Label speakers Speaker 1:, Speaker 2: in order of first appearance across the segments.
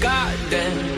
Speaker 1: goddamn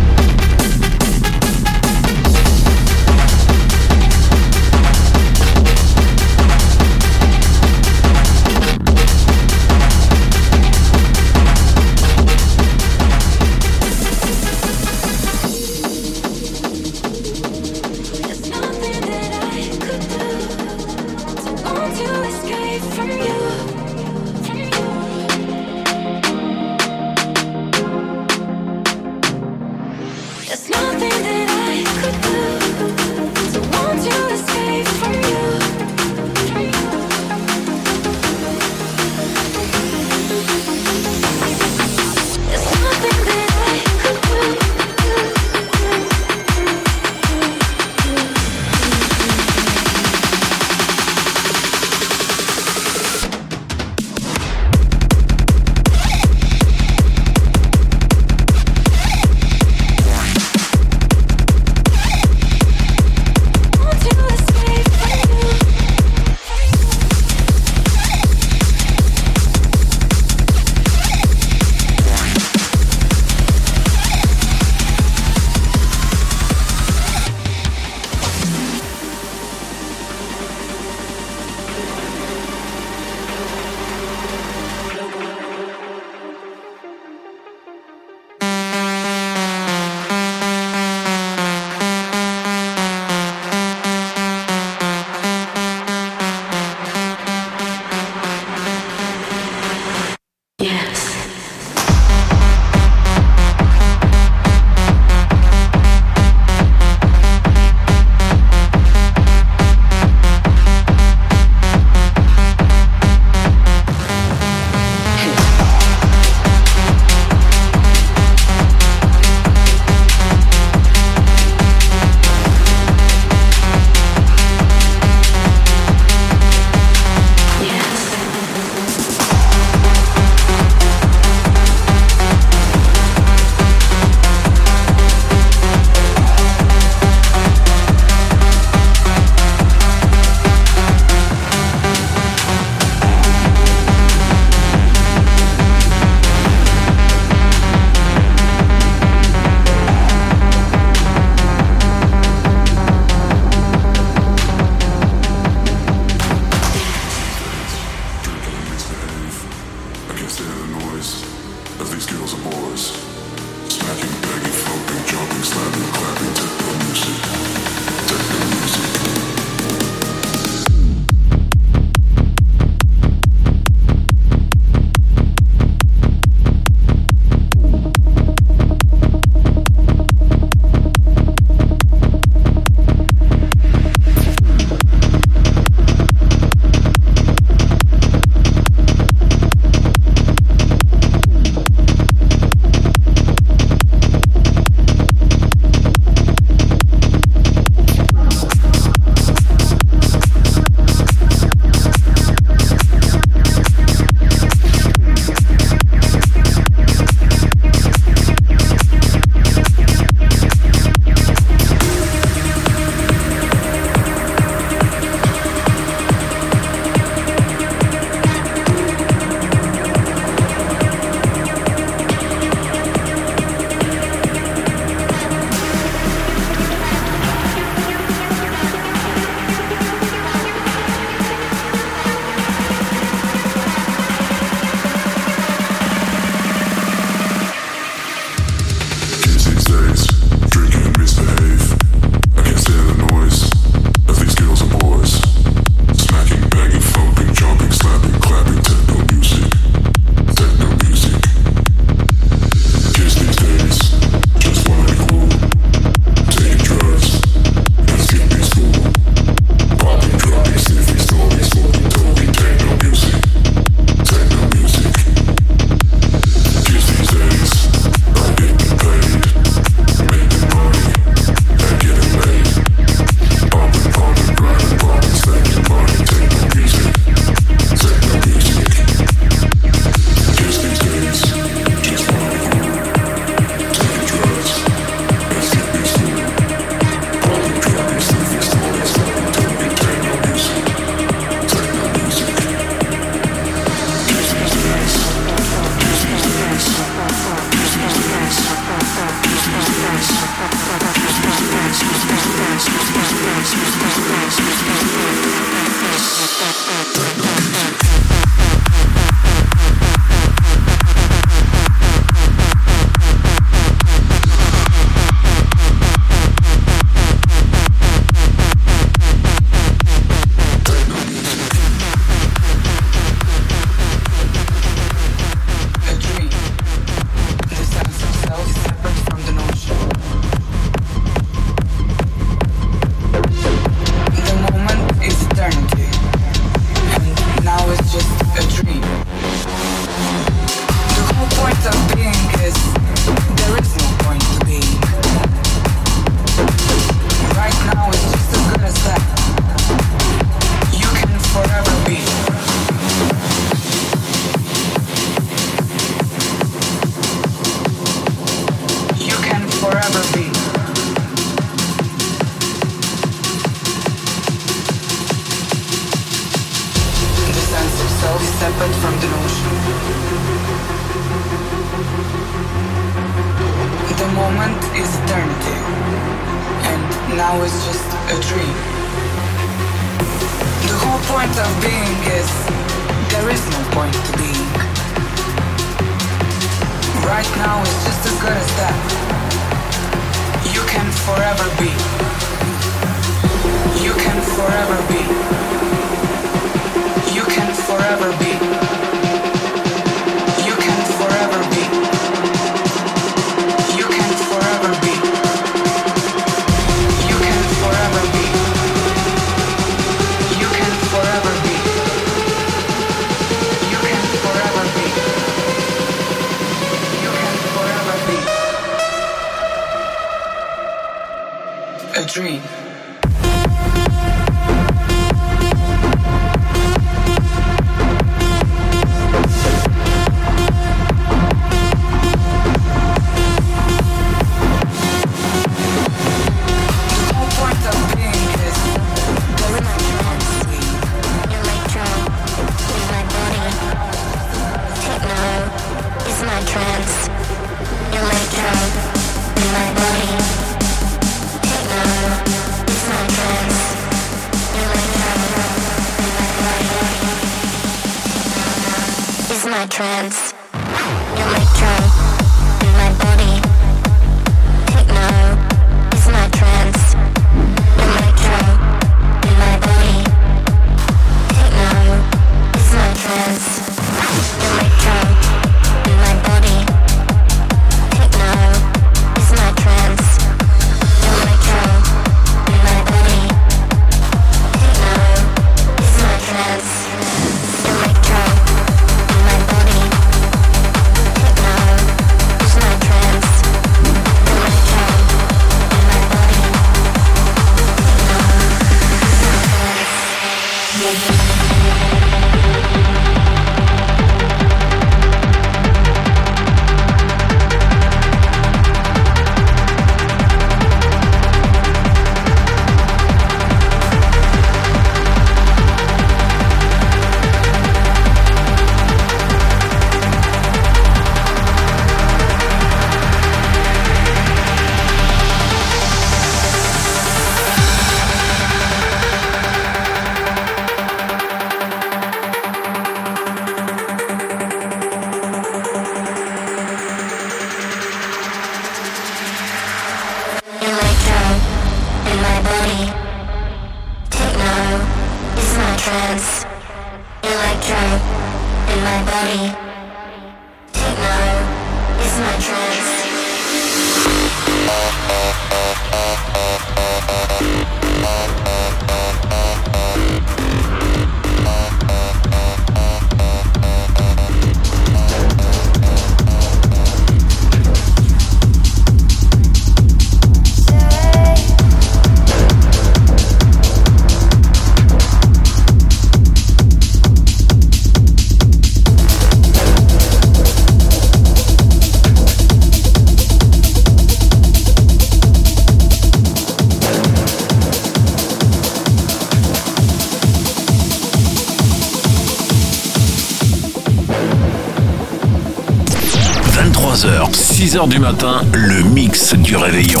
Speaker 2: 6h du matin, le mix du réveillon.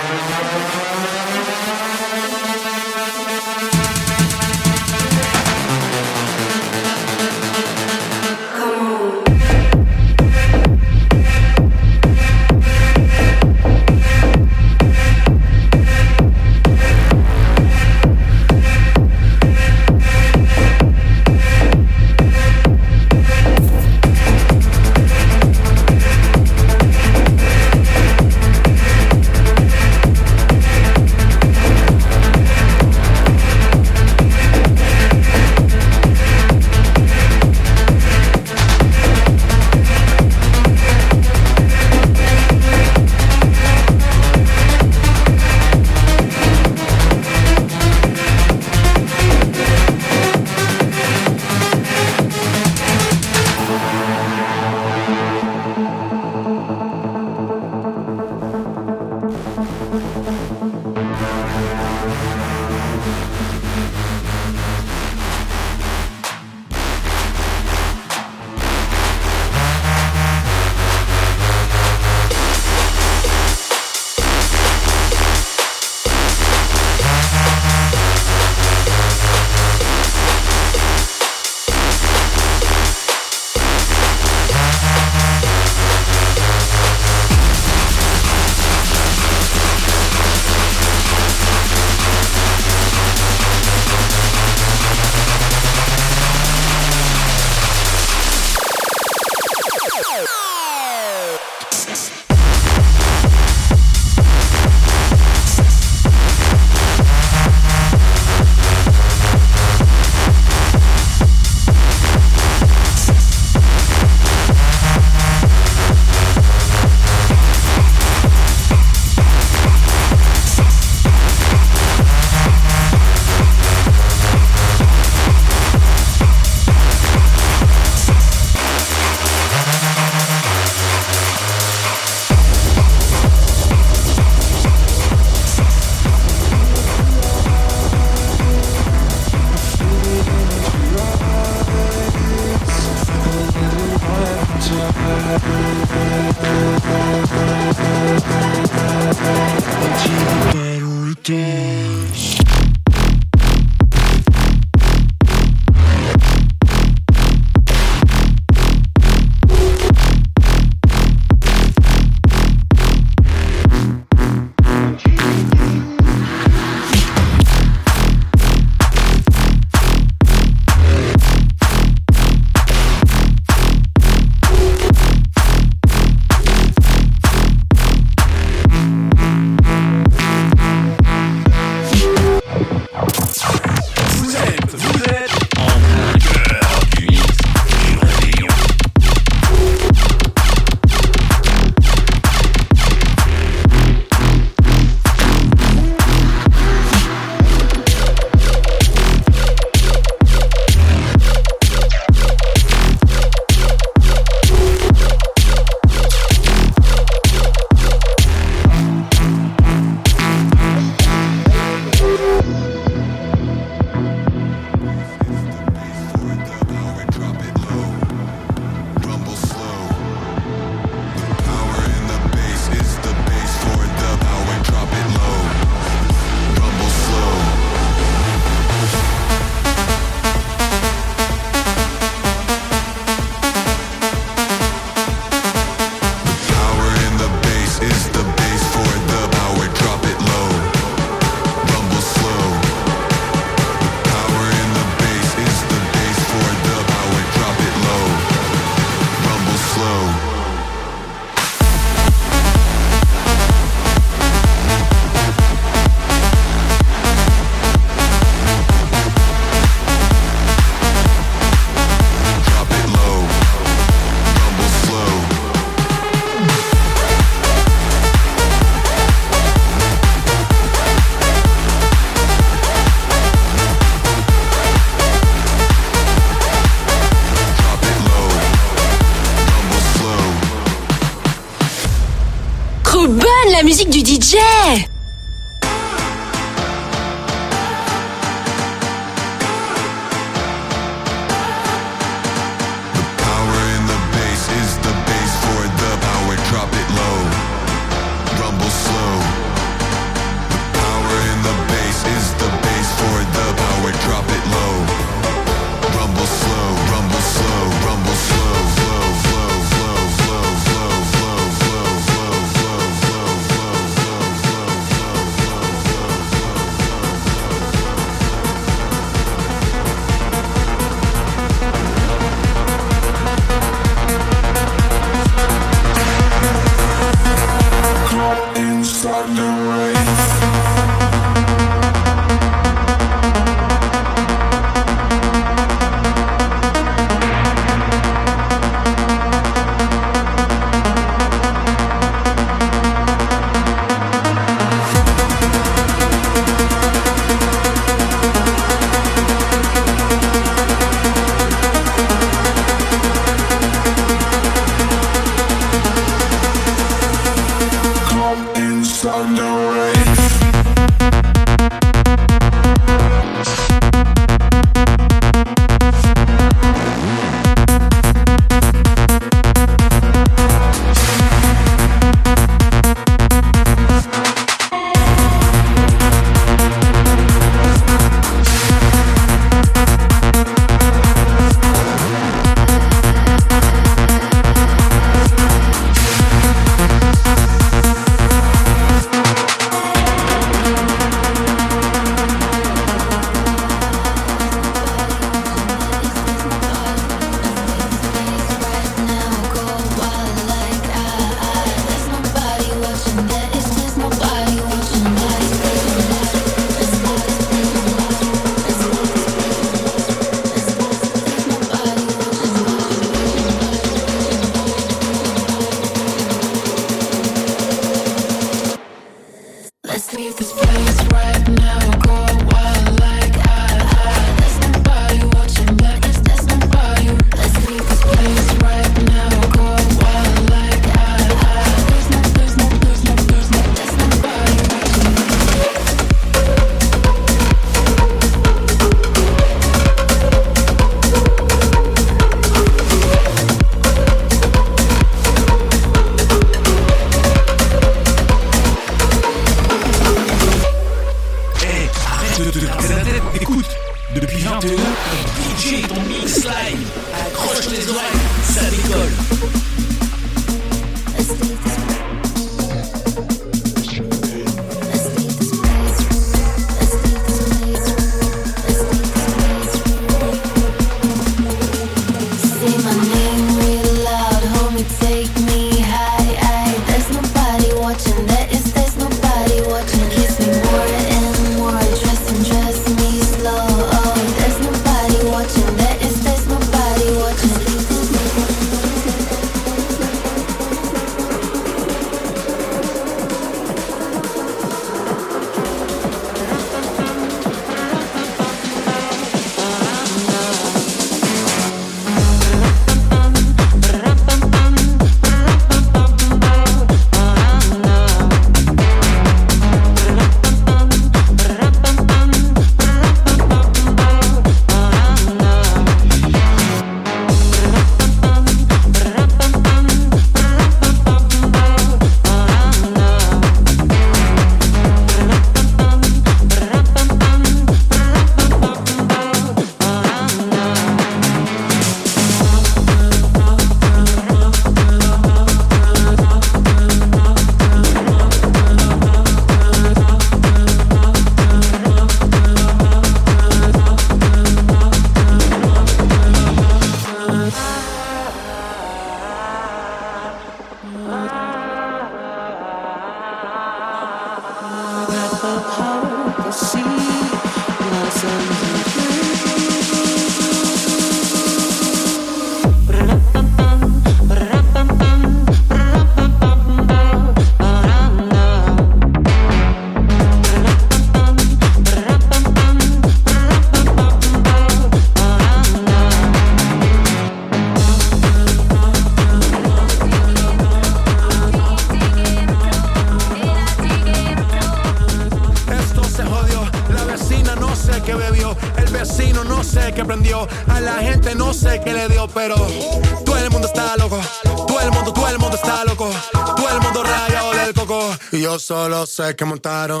Speaker 3: solo é que montaron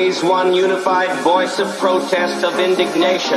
Speaker 4: raise one unified voice of protest, of indignation.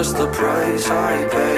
Speaker 5: just the price I pay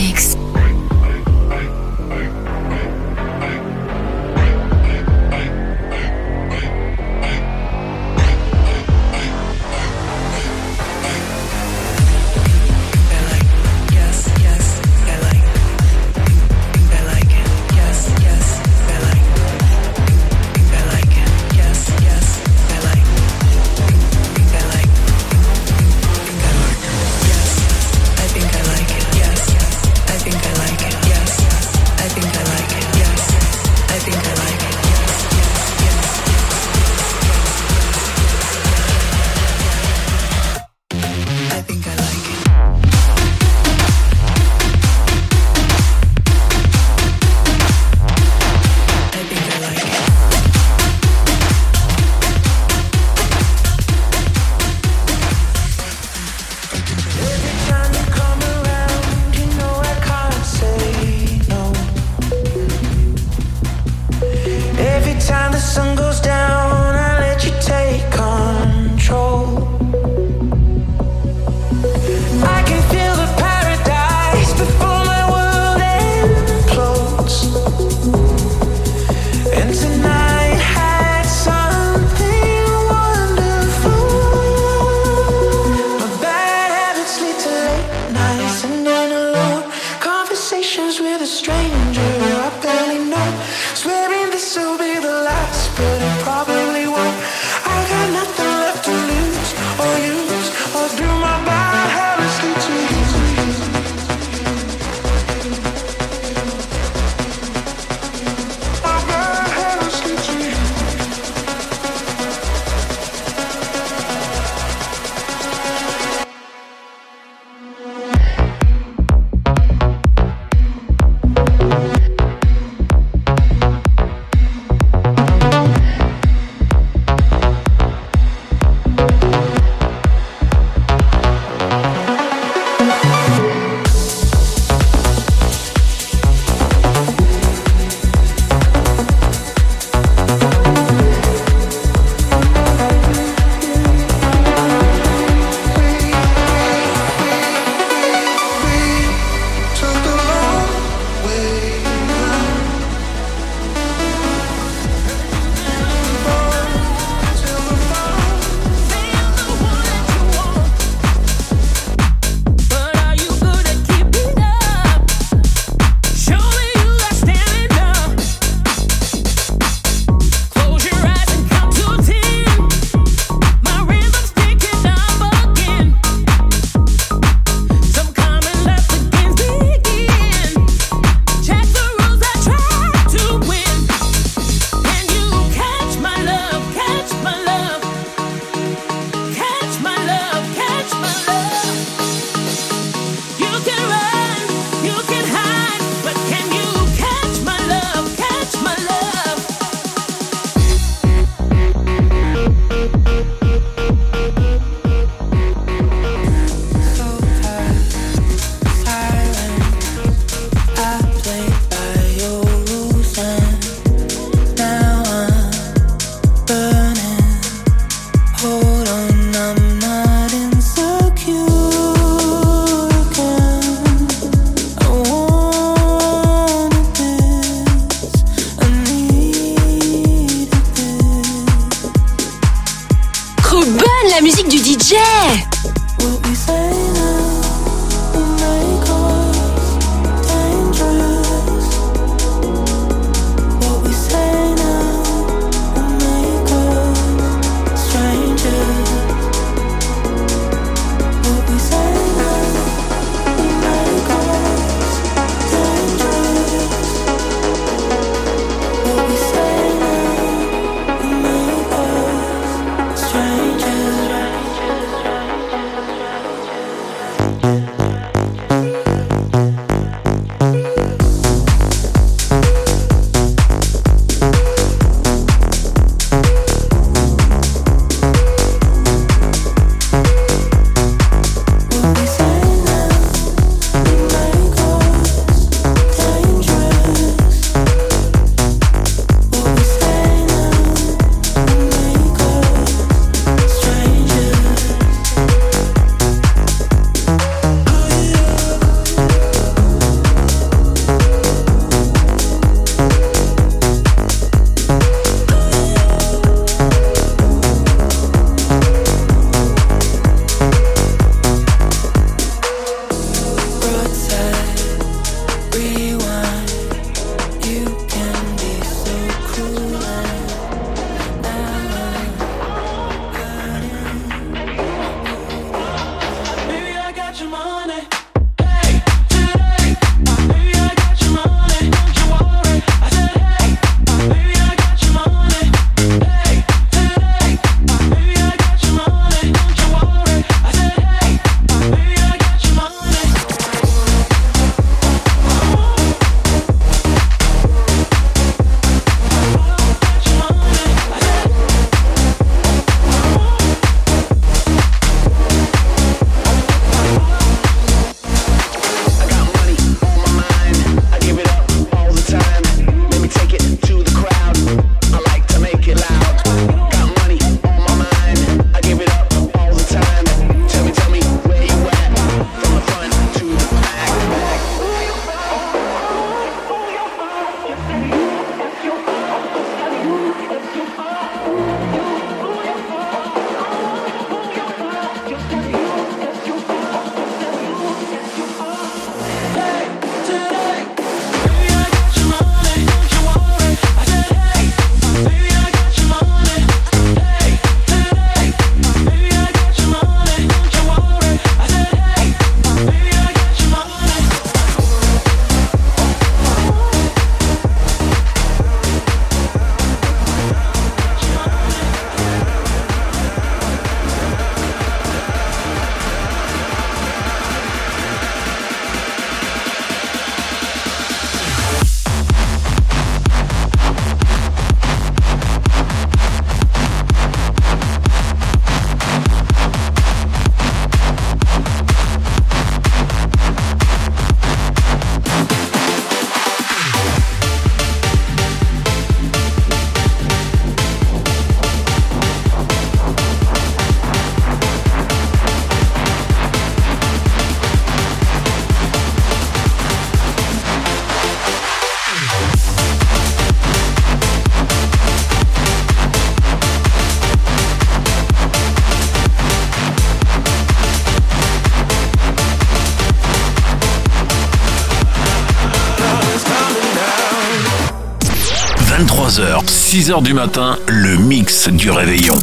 Speaker 6: 6h du matin, le mix du réveillon.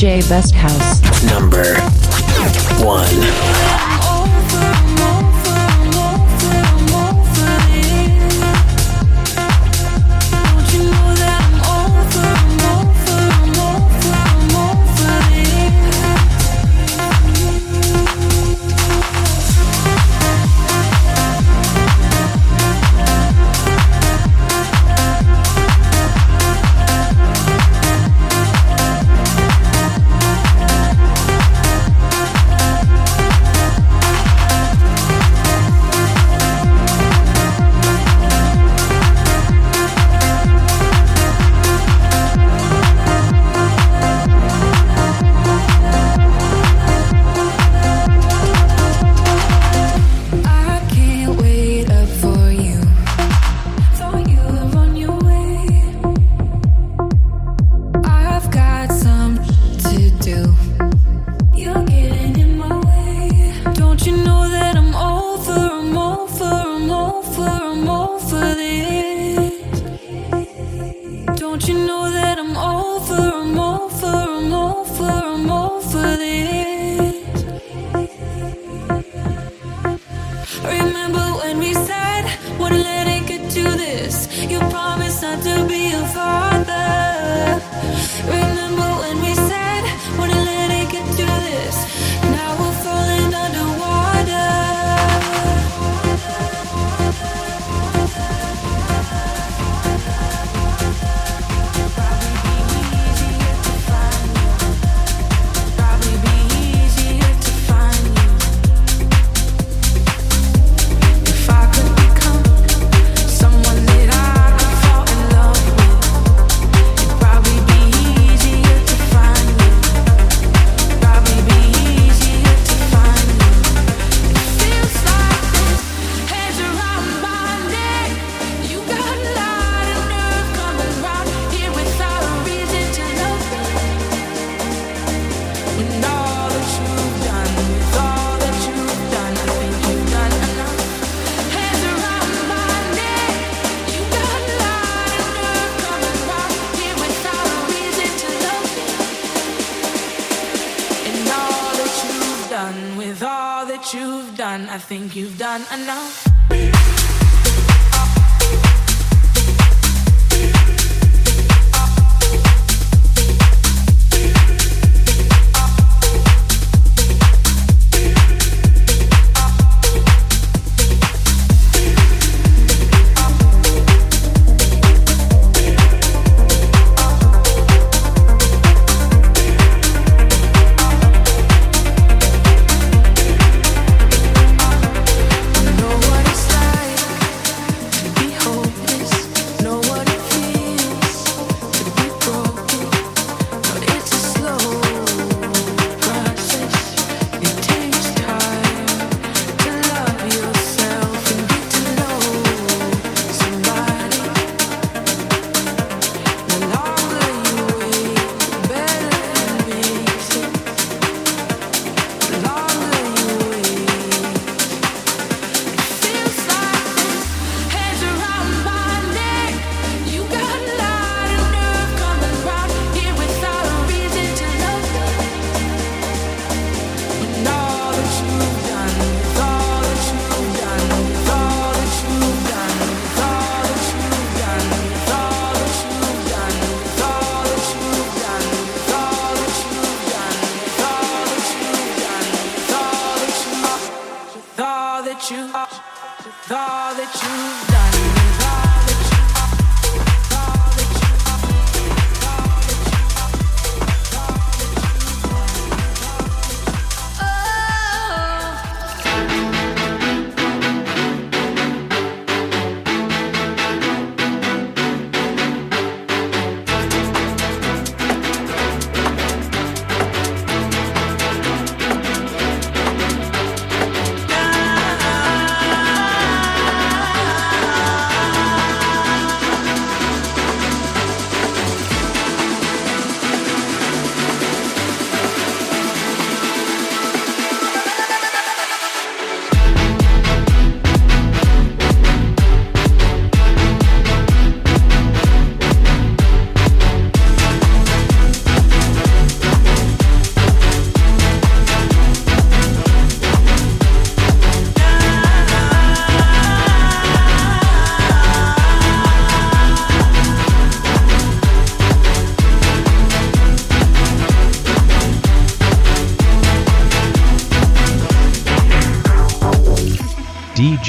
Speaker 7: J Best House.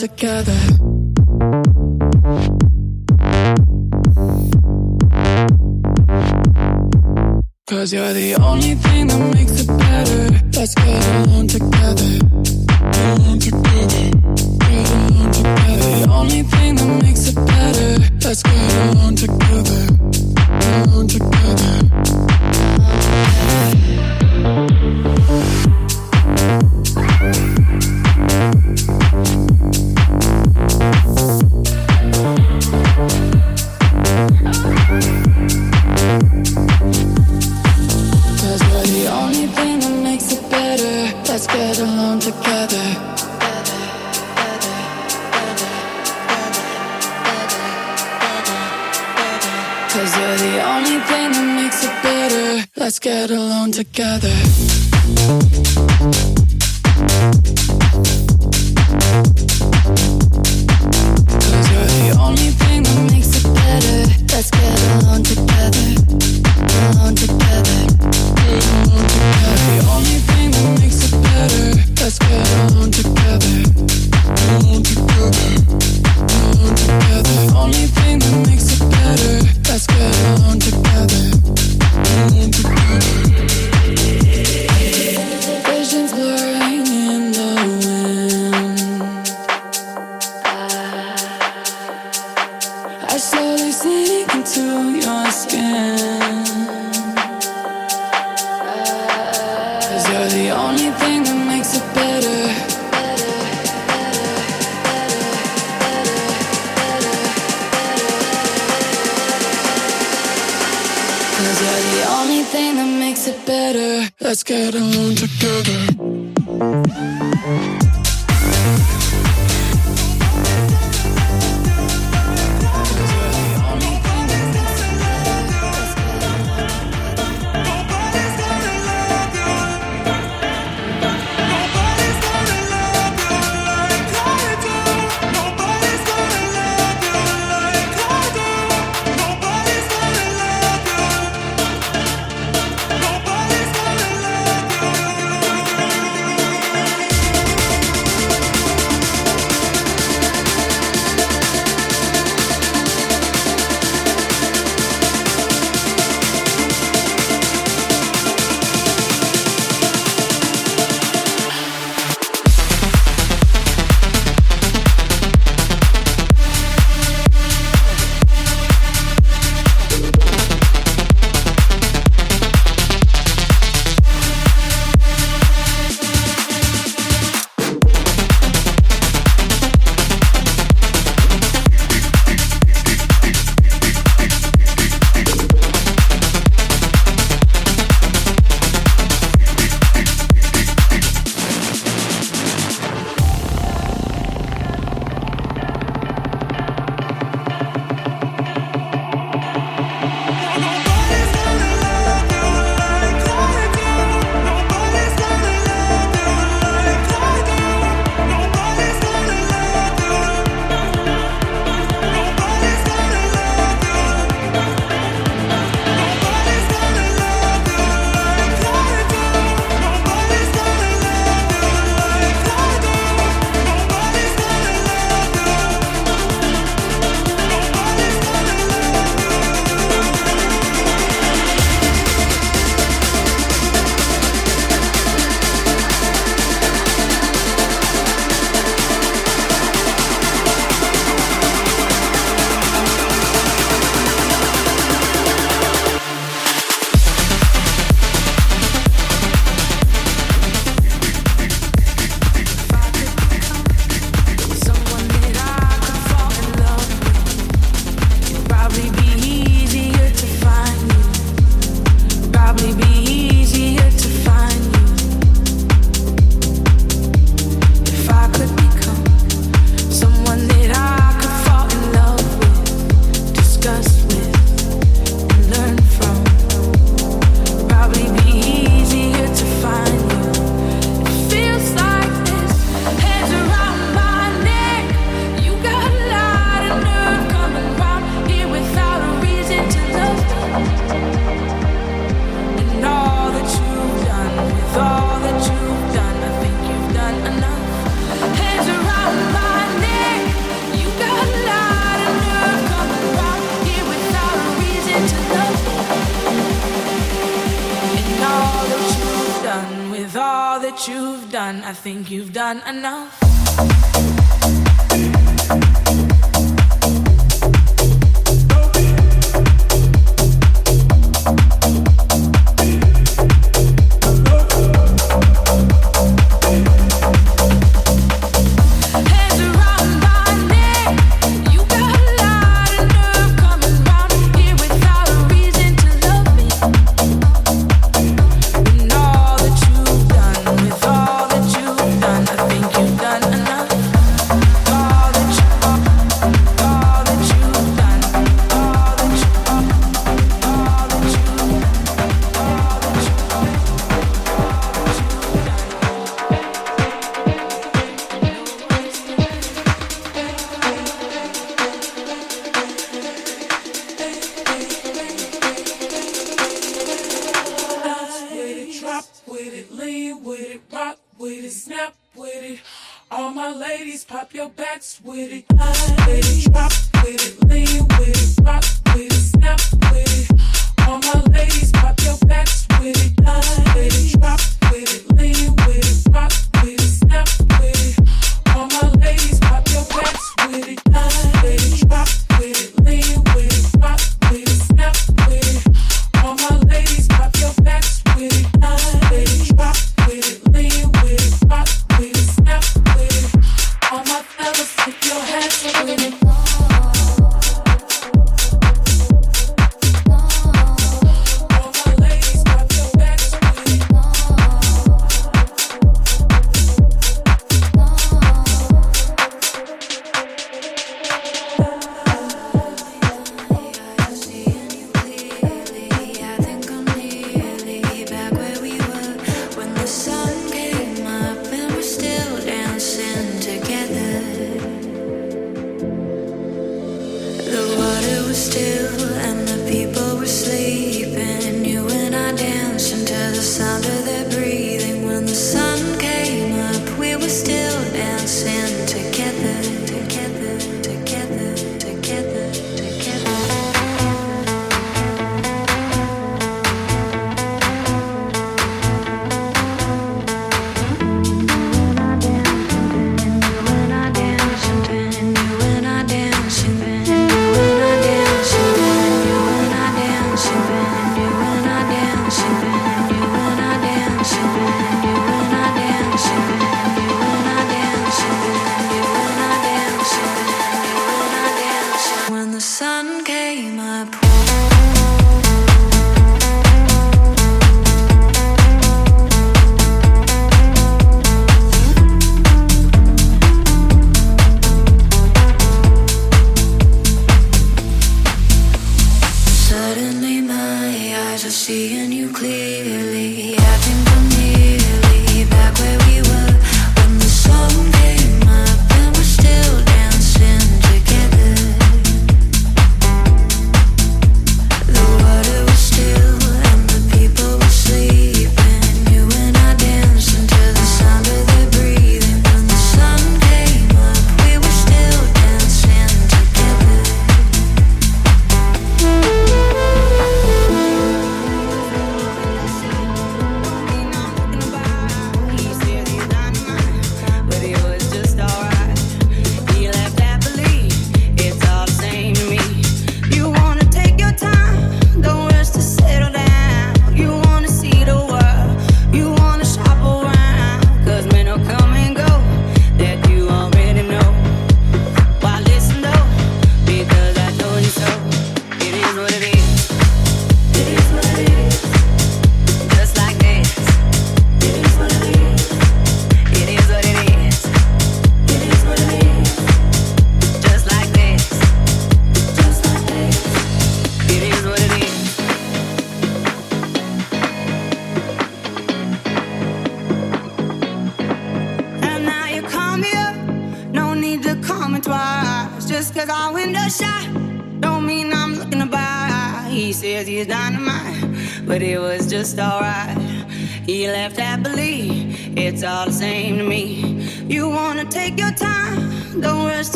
Speaker 8: together